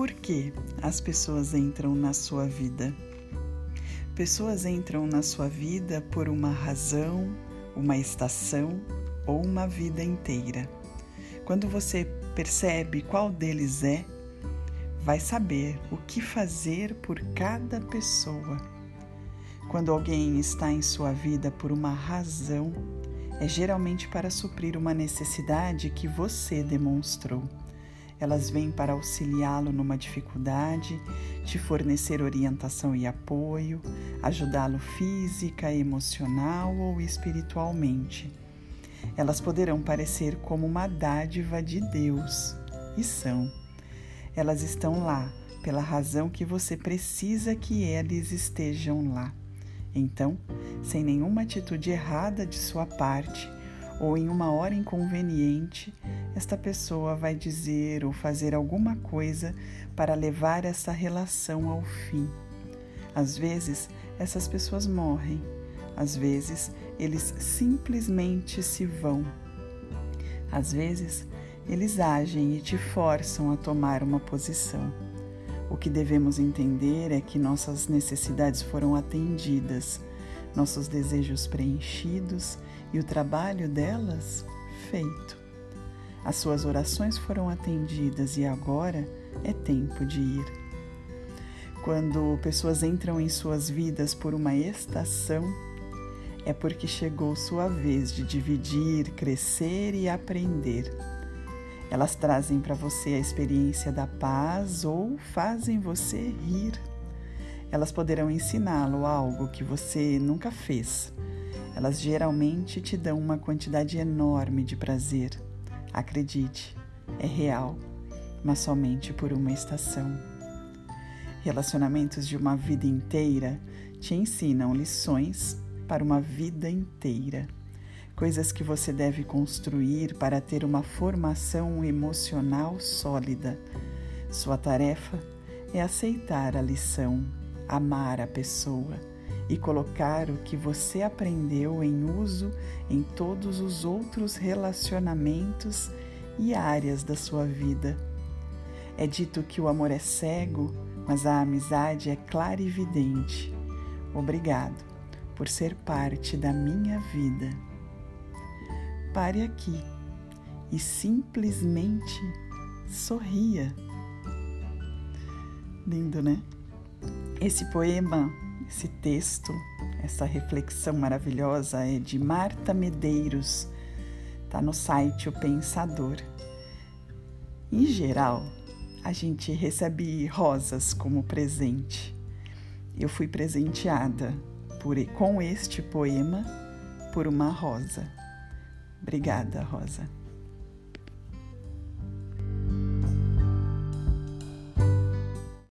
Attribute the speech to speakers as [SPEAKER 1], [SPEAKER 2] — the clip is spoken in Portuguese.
[SPEAKER 1] Por que as pessoas entram na sua vida? Pessoas entram na sua vida por uma razão, uma estação ou uma vida inteira. Quando você percebe qual deles é, vai saber o que fazer por cada pessoa. Quando alguém está em sua vida por uma razão, é geralmente para suprir uma necessidade que você demonstrou. Elas vêm para auxiliá-lo numa dificuldade, te fornecer orientação e apoio, ajudá-lo física, emocional ou espiritualmente. Elas poderão parecer como uma dádiva de Deus, e são. Elas estão lá pela razão que você precisa que eles estejam lá. Então, sem nenhuma atitude errada de sua parte ou em uma hora inconveniente, esta pessoa vai dizer ou fazer alguma coisa para levar essa relação ao fim. Às vezes, essas pessoas morrem, às vezes, eles simplesmente se vão. Às vezes, eles agem e te forçam a tomar uma posição. O que devemos entender é que nossas necessidades foram atendidas, nossos desejos preenchidos e o trabalho delas feito. As suas orações foram atendidas e agora é tempo de ir. Quando pessoas entram em suas vidas por uma estação, é porque chegou sua vez de dividir, crescer e aprender. Elas trazem para você a experiência da paz ou fazem você rir. Elas poderão ensiná-lo algo que você nunca fez. Elas geralmente te dão uma quantidade enorme de prazer. Acredite, é real, mas somente por uma estação. Relacionamentos de uma vida inteira te ensinam lições para uma vida inteira coisas que você deve construir para ter uma formação emocional sólida. Sua tarefa é aceitar a lição, amar a pessoa e colocar o que você aprendeu em uso em todos os outros relacionamentos e áreas da sua vida. É dito que o amor é cego, mas a amizade é clara e evidente. Obrigado por ser parte da minha vida pare aqui e simplesmente sorria. Lindo, né? Esse poema, esse texto, essa reflexão maravilhosa é de Marta Medeiros, tá no site O Pensador. Em geral, a gente recebe rosas como presente. Eu fui presenteada por, com este poema por uma rosa. Obrigada, Rosa.